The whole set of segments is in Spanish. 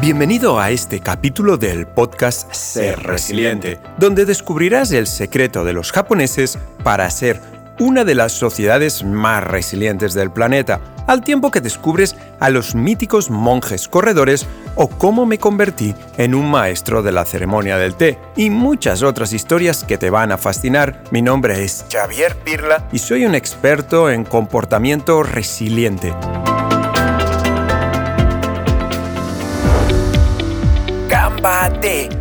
Bienvenido a este capítulo del podcast Ser Resiliente, donde descubrirás el secreto de los japoneses para ser una de las sociedades más resilientes del planeta, al tiempo que descubres a los míticos monjes corredores o cómo me convertí en un maestro de la ceremonia del té y muchas otras historias que te van a fascinar. Mi nombre es Xavier Pirla y soy un experto en comportamiento resiliente.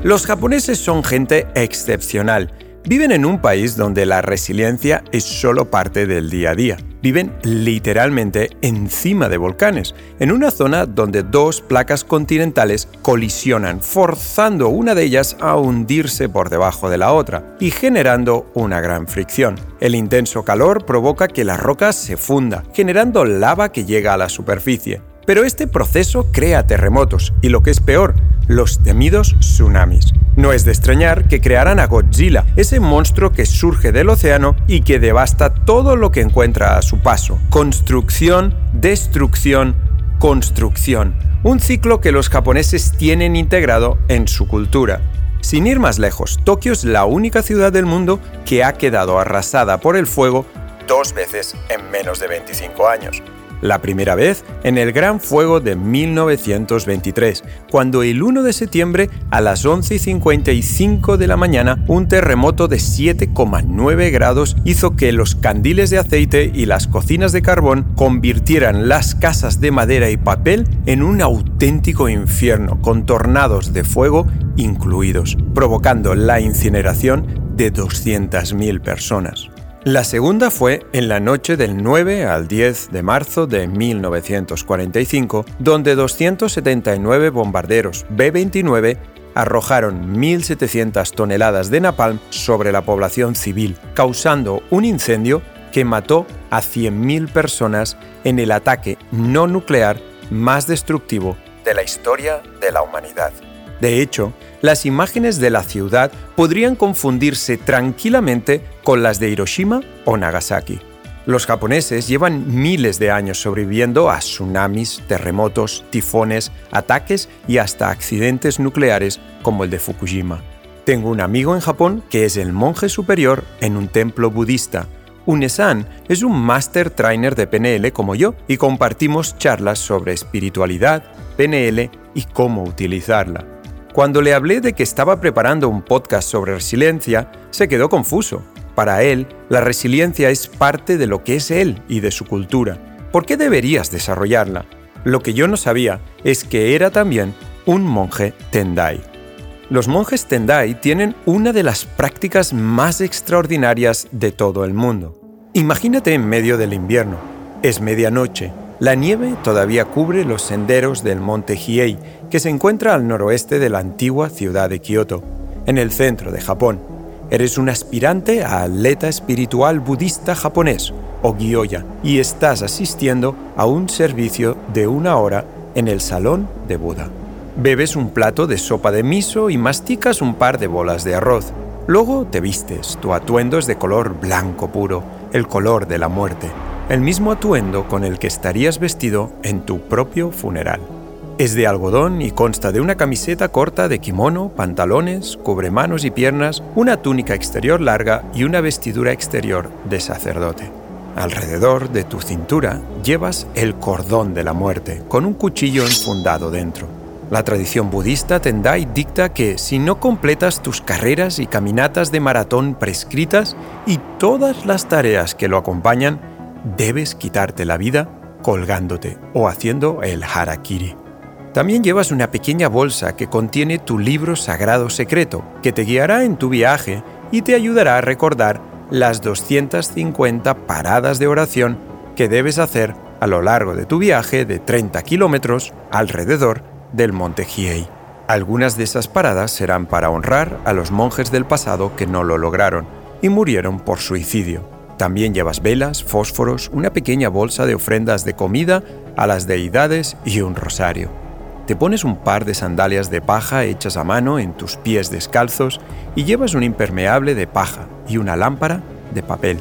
Los japoneses son gente excepcional. Viven en un país donde la resiliencia es solo parte del día a día. Viven literalmente encima de volcanes, en una zona donde dos placas continentales colisionan, forzando una de ellas a hundirse por debajo de la otra y generando una gran fricción. El intenso calor provoca que la roca se funda, generando lava que llega a la superficie. Pero este proceso crea terremotos y lo que es peor, los temidos tsunamis. No es de extrañar que crearan a Godzilla, ese monstruo que surge del océano y que devasta todo lo que encuentra a su paso. Construcción, destrucción, construcción. Un ciclo que los japoneses tienen integrado en su cultura. Sin ir más lejos, Tokio es la única ciudad del mundo que ha quedado arrasada por el fuego dos veces en menos de 25 años. La primera vez en el Gran Fuego de 1923, cuando el 1 de septiembre a las 11.55 de la mañana un terremoto de 7,9 grados hizo que los candiles de aceite y las cocinas de carbón convirtieran las casas de madera y papel en un auténtico infierno con tornados de fuego incluidos, provocando la incineración de 200.000 personas. La segunda fue en la noche del 9 al 10 de marzo de 1945, donde 279 bombarderos B-29 arrojaron 1.700 toneladas de napalm sobre la población civil, causando un incendio que mató a 100.000 personas en el ataque no nuclear más destructivo de la historia de la humanidad. De hecho, las imágenes de la ciudad podrían confundirse tranquilamente con las de Hiroshima o Nagasaki. Los japoneses llevan miles de años sobreviviendo a tsunamis, terremotos, tifones, ataques y hasta accidentes nucleares como el de Fukushima. Tengo un amigo en Japón que es el monje superior en un templo budista. Unesan es un master trainer de PNL como yo y compartimos charlas sobre espiritualidad, PNL y cómo utilizarla. Cuando le hablé de que estaba preparando un podcast sobre resiliencia, se quedó confuso. Para él, la resiliencia es parte de lo que es él y de su cultura. ¿Por qué deberías desarrollarla? Lo que yo no sabía es que era también un monje Tendai. Los monjes Tendai tienen una de las prácticas más extraordinarias de todo el mundo. Imagínate en medio del invierno. Es medianoche la nieve todavía cubre los senderos del monte Hiei, que se encuentra al noroeste de la antigua ciudad de Kioto, en el centro de Japón. Eres un aspirante a atleta espiritual budista japonés, o Gyoya, y estás asistiendo a un servicio de una hora en el salón de Buda. Bebes un plato de sopa de miso y masticas un par de bolas de arroz. Luego te vistes, tu atuendo es de color blanco puro, el color de la muerte el mismo atuendo con el que estarías vestido en tu propio funeral. Es de algodón y consta de una camiseta corta de kimono, pantalones, cubre manos y piernas, una túnica exterior larga y una vestidura exterior de sacerdote. Alrededor de tu cintura llevas el cordón de la muerte, con un cuchillo enfundado dentro. La tradición budista Tendai dicta que si no completas tus carreras y caminatas de maratón prescritas y todas las tareas que lo acompañan, debes quitarte la vida colgándote o haciendo el harakiri. También llevas una pequeña bolsa que contiene tu libro sagrado secreto, que te guiará en tu viaje y te ayudará a recordar las 250 paradas de oración que debes hacer a lo largo de tu viaje de 30 kilómetros alrededor del monte Hiei. Algunas de esas paradas serán para honrar a los monjes del pasado que no lo lograron y murieron por suicidio. También llevas velas, fósforos, una pequeña bolsa de ofrendas de comida a las deidades y un rosario. Te pones un par de sandalias de paja hechas a mano en tus pies descalzos y llevas un impermeable de paja y una lámpara de papel.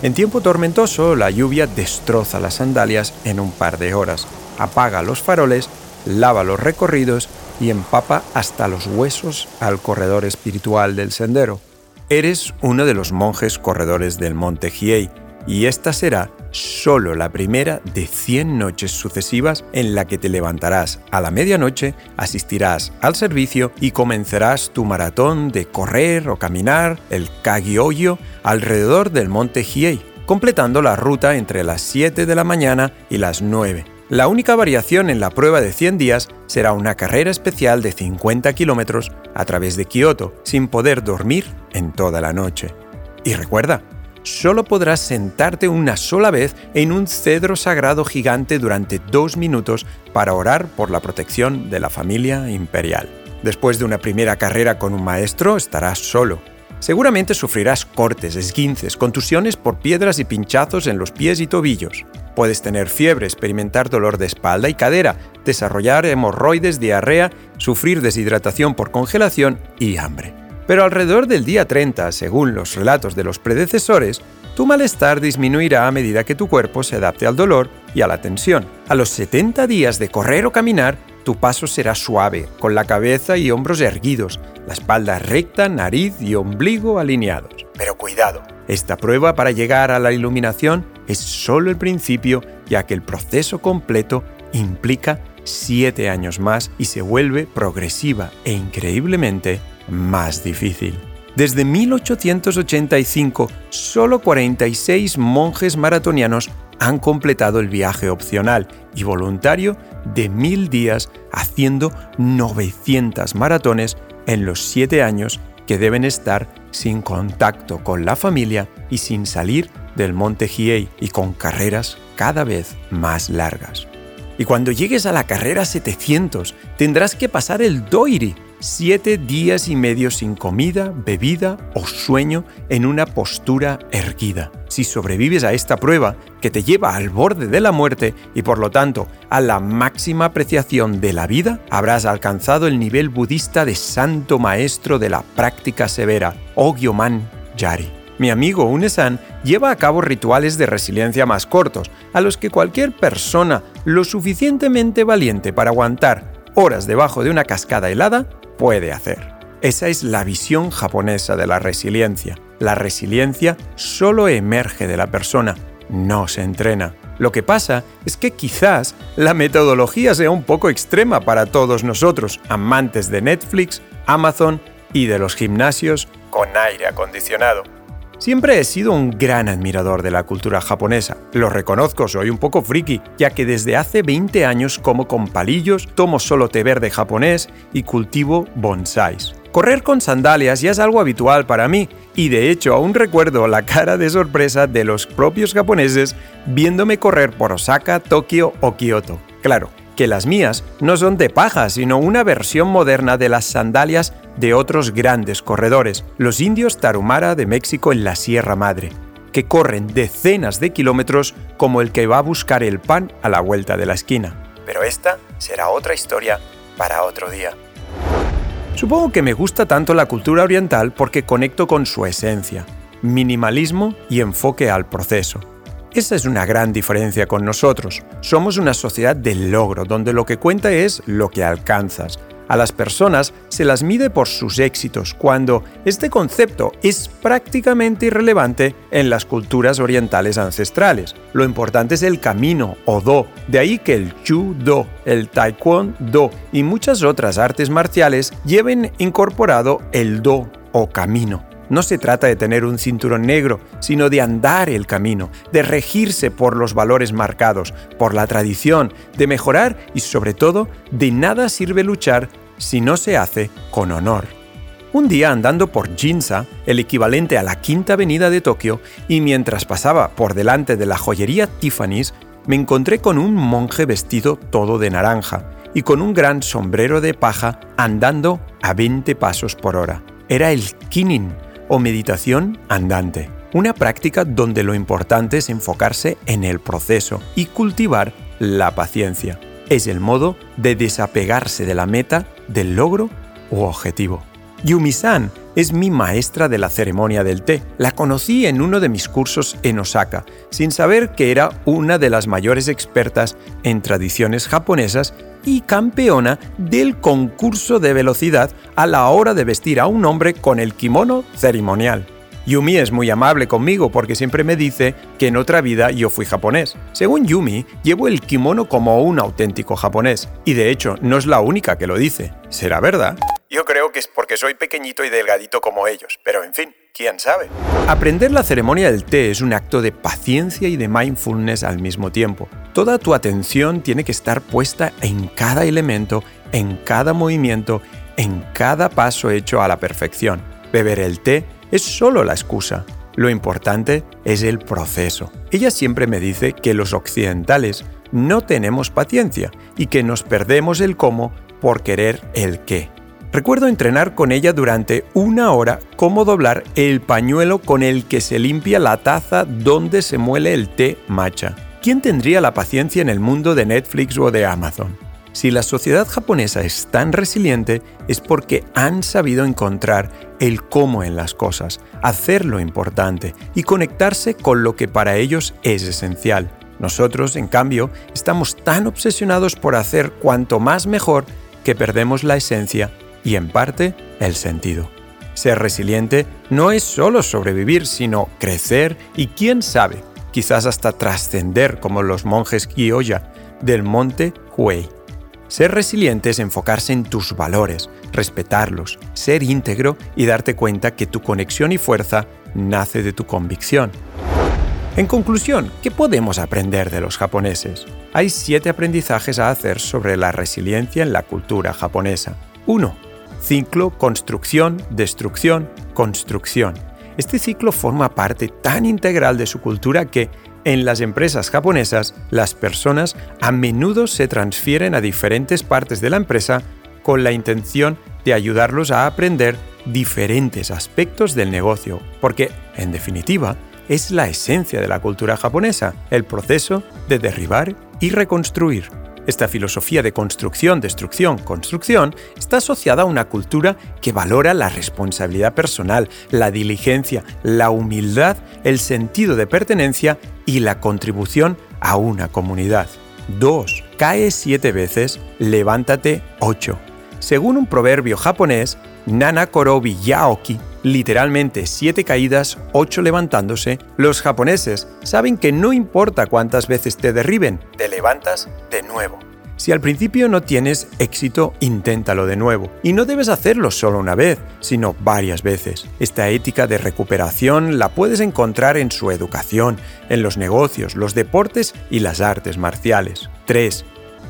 En tiempo tormentoso, la lluvia destroza las sandalias en un par de horas, apaga los faroles, lava los recorridos y empapa hasta los huesos al corredor espiritual del sendero. Eres uno de los monjes corredores del monte Hiei y esta será solo la primera de 100 noches sucesivas en la que te levantarás a la medianoche, asistirás al servicio y comenzarás tu maratón de correr o caminar el Kagioyo alrededor del monte Hiei, completando la ruta entre las 7 de la mañana y las 9. La única variación en la prueba de 100 días será una carrera especial de 50 kilómetros a través de Kioto, sin poder dormir en toda la noche. Y recuerda, solo podrás sentarte una sola vez en un cedro sagrado gigante durante dos minutos para orar por la protección de la familia imperial. Después de una primera carrera con un maestro, estarás solo. Seguramente sufrirás cortes, esguinces, contusiones por piedras y pinchazos en los pies y tobillos. Puedes tener fiebre, experimentar dolor de espalda y cadera, desarrollar hemorroides, diarrea, sufrir deshidratación por congelación y hambre. Pero alrededor del día 30, según los relatos de los predecesores, tu malestar disminuirá a medida que tu cuerpo se adapte al dolor y a la tensión. A los 70 días de correr o caminar, tu paso será suave, con la cabeza y hombros erguidos, la espalda recta, nariz y ombligo alineados. Pero cuidado, esta prueba para llegar a la iluminación es solo el principio, ya que el proceso completo implica siete años más y se vuelve progresiva e increíblemente más difícil. Desde 1885, solo 46 monjes maratonianos han completado el viaje opcional y voluntario de mil días haciendo 900 maratones en los siete años que deben estar sin contacto con la familia y sin salir del monte Hiei y con carreras cada vez más largas. Y cuando llegues a la carrera 700, tendrás que pasar el Doiri, siete días y medio sin comida, bebida o sueño en una postura erguida. Si sobrevives a esta prueba, que te lleva al borde de la muerte y por lo tanto a la máxima apreciación de la vida, habrás alcanzado el nivel budista de santo maestro de la práctica severa, Ogyoman Yari. Mi amigo Unesan lleva a cabo rituales de resiliencia más cortos, a los que cualquier persona lo suficientemente valiente para aguantar horas debajo de una cascada helada puede hacer. Esa es la visión japonesa de la resiliencia. La resiliencia solo emerge de la persona, no se entrena. Lo que pasa es que quizás la metodología sea un poco extrema para todos nosotros, amantes de Netflix, Amazon y de los gimnasios con aire acondicionado. Siempre he sido un gran admirador de la cultura japonesa. Lo reconozco, soy un poco friki, ya que desde hace 20 años como con palillos, tomo solo té verde japonés y cultivo bonsais. Correr con sandalias ya es algo habitual para mí, y de hecho aún recuerdo la cara de sorpresa de los propios japoneses viéndome correr por Osaka, Tokio o Kioto. Claro, que las mías no son de paja, sino una versión moderna de las sandalias de otros grandes corredores, los indios Tarumara de México en la Sierra Madre, que corren decenas de kilómetros como el que va a buscar el pan a la vuelta de la esquina. Pero esta será otra historia para otro día. Supongo que me gusta tanto la cultura oriental porque conecto con su esencia, minimalismo y enfoque al proceso esa es una gran diferencia con nosotros. Somos una sociedad del logro, donde lo que cuenta es lo que alcanzas. A las personas se las mide por sus éxitos, cuando este concepto es prácticamente irrelevante en las culturas orientales ancestrales. Lo importante es el camino o do, de ahí que el Chu-Do, el Taekwondo y muchas otras artes marciales lleven incorporado el do o camino. No se trata de tener un cinturón negro, sino de andar el camino, de regirse por los valores marcados, por la tradición, de mejorar y sobre todo, de nada sirve luchar si no se hace con honor. Un día andando por Jinza, el equivalente a la quinta avenida de Tokio, y mientras pasaba por delante de la joyería Tiffany's, me encontré con un monje vestido todo de naranja y con un gran sombrero de paja andando a 20 pasos por hora. Era el Kinin, o meditación andante, una práctica donde lo importante es enfocarse en el proceso y cultivar la paciencia. Es el modo de desapegarse de la meta, del logro u objetivo. Yumi-san es mi maestra de la ceremonia del té. La conocí en uno de mis cursos en Osaka, sin saber que era una de las mayores expertas en tradiciones japonesas y campeona del concurso de velocidad a la hora de vestir a un hombre con el kimono ceremonial. Yumi es muy amable conmigo porque siempre me dice que en otra vida yo fui japonés. Según Yumi, llevo el kimono como un auténtico japonés, y de hecho no es la única que lo dice. ¿Será verdad? Yo creo que es porque soy pequeñito y delgadito como ellos, pero en fin, quién sabe. Aprender la ceremonia del té es un acto de paciencia y de mindfulness al mismo tiempo. Toda tu atención tiene que estar puesta en cada elemento, en cada movimiento, en cada paso hecho a la perfección. Beber el té es solo la excusa. Lo importante es el proceso. Ella siempre me dice que los occidentales no tenemos paciencia y que nos perdemos el cómo por querer el qué. Recuerdo entrenar con ella durante una hora cómo doblar el pañuelo con el que se limpia la taza donde se muele el té matcha. ¿Quién tendría la paciencia en el mundo de Netflix o de Amazon? Si la sociedad japonesa es tan resiliente es porque han sabido encontrar el cómo en las cosas, hacer lo importante y conectarse con lo que para ellos es esencial. Nosotros, en cambio, estamos tan obsesionados por hacer cuanto más mejor que perdemos la esencia y, en parte, el sentido. Ser resiliente no es solo sobrevivir, sino crecer y, quién sabe, quizás hasta trascender como los monjes Kyoya del monte Huey. Ser resiliente es enfocarse en tus valores, respetarlos, ser íntegro y darte cuenta que tu conexión y fuerza nace de tu convicción. En conclusión, ¿qué podemos aprender de los japoneses? Hay siete aprendizajes a hacer sobre la resiliencia en la cultura japonesa. 1. Ciclo, construcción, destrucción, construcción. Este ciclo forma parte tan integral de su cultura que, en las empresas japonesas, las personas a menudo se transfieren a diferentes partes de la empresa con la intención de ayudarlos a aprender diferentes aspectos del negocio, porque, en definitiva, es la esencia de la cultura japonesa, el proceso de derribar y reconstruir. Esta filosofía de construcción, destrucción, construcción está asociada a una cultura que valora la responsabilidad personal, la diligencia, la humildad, el sentido de pertenencia y la contribución a una comunidad. 2. Cae siete veces, levántate ocho. Según un proverbio japonés, Nana Korobi Yaoki, literalmente siete caídas, ocho levantándose, los japoneses saben que no importa cuántas veces te derriben, te levantas de nuevo. Si al principio no tienes éxito, inténtalo de nuevo. Y no debes hacerlo solo una vez, sino varias veces. Esta ética de recuperación la puedes encontrar en su educación, en los negocios, los deportes y las artes marciales. 3.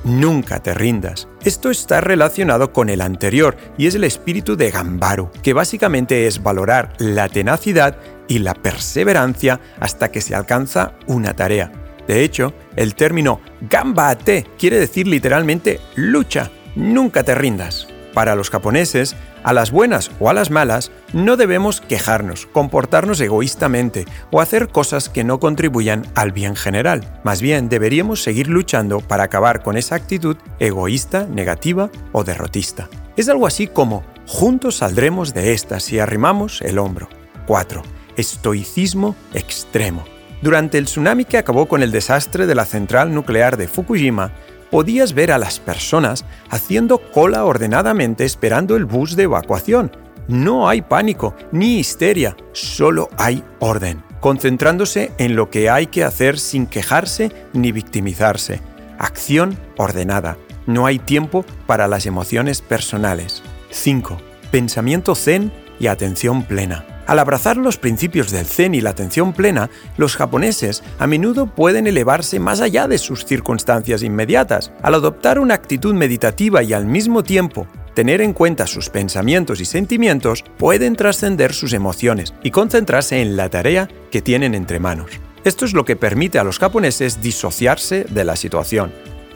Nunca te rindas. Esto está relacionado con el anterior y es el espíritu de Gambaru, que básicamente es valorar la tenacidad y la perseverancia hasta que se alcanza una tarea. De hecho, el término gambate quiere decir literalmente lucha, nunca te rindas. Para los japoneses, a las buenas o a las malas, no debemos quejarnos, comportarnos egoístamente o hacer cosas que no contribuyan al bien general. Más bien, deberíamos seguir luchando para acabar con esa actitud egoísta, negativa o derrotista. Es algo así como, juntos saldremos de esta si arrimamos el hombro. 4. Estoicismo extremo. Durante el tsunami que acabó con el desastre de la central nuclear de Fukushima, podías ver a las personas haciendo cola ordenadamente esperando el bus de evacuación. No hay pánico ni histeria, solo hay orden, concentrándose en lo que hay que hacer sin quejarse ni victimizarse. Acción ordenada. No hay tiempo para las emociones personales. 5. Pensamiento zen y atención plena. Al abrazar los principios del zen y la atención plena, los japoneses a menudo pueden elevarse más allá de sus circunstancias inmediatas. Al adoptar una actitud meditativa y al mismo tiempo tener en cuenta sus pensamientos y sentimientos, pueden trascender sus emociones y concentrarse en la tarea que tienen entre manos. Esto es lo que permite a los japoneses disociarse de la situación.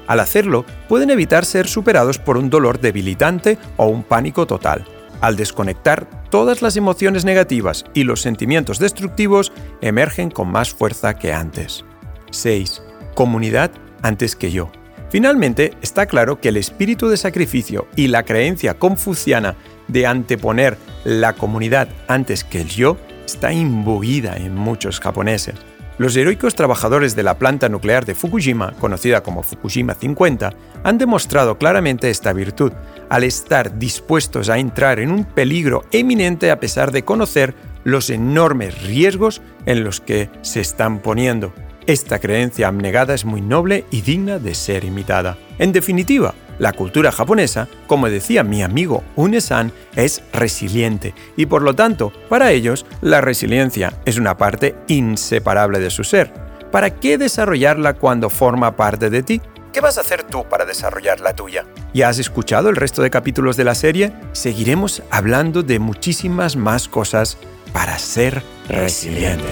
Al hacerlo, pueden evitar ser superados por un dolor debilitante o un pánico total. Al desconectar, todas las emociones negativas y los sentimientos destructivos emergen con más fuerza que antes. 6. Comunidad antes que yo. Finalmente, está claro que el espíritu de sacrificio y la creencia confuciana de anteponer la comunidad antes que el yo está imbuida en muchos japoneses. Los heroicos trabajadores de la planta nuclear de Fukushima, conocida como Fukushima 50, han demostrado claramente esta virtud, al estar dispuestos a entrar en un peligro eminente a pesar de conocer los enormes riesgos en los que se están poniendo. Esta creencia abnegada es muy noble y digna de ser imitada. En definitiva, la cultura japonesa, como decía mi amigo Unesan, es resiliente y por lo tanto, para ellos, la resiliencia es una parte inseparable de su ser. ¿Para qué desarrollarla cuando forma parte de ti? ¿Qué vas a hacer tú para desarrollar la tuya? ¿Ya has escuchado el resto de capítulos de la serie? Seguiremos hablando de muchísimas más cosas para ser resiliente.